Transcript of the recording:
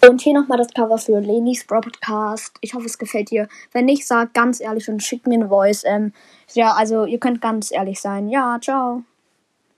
Und hier nochmal das Cover für Lenis Broadcast. Ich hoffe, es gefällt dir. Wenn nicht, sag ganz ehrlich und schick mir eine Voice. Ähm, ja, also ihr könnt ganz ehrlich sein. Ja, ciao.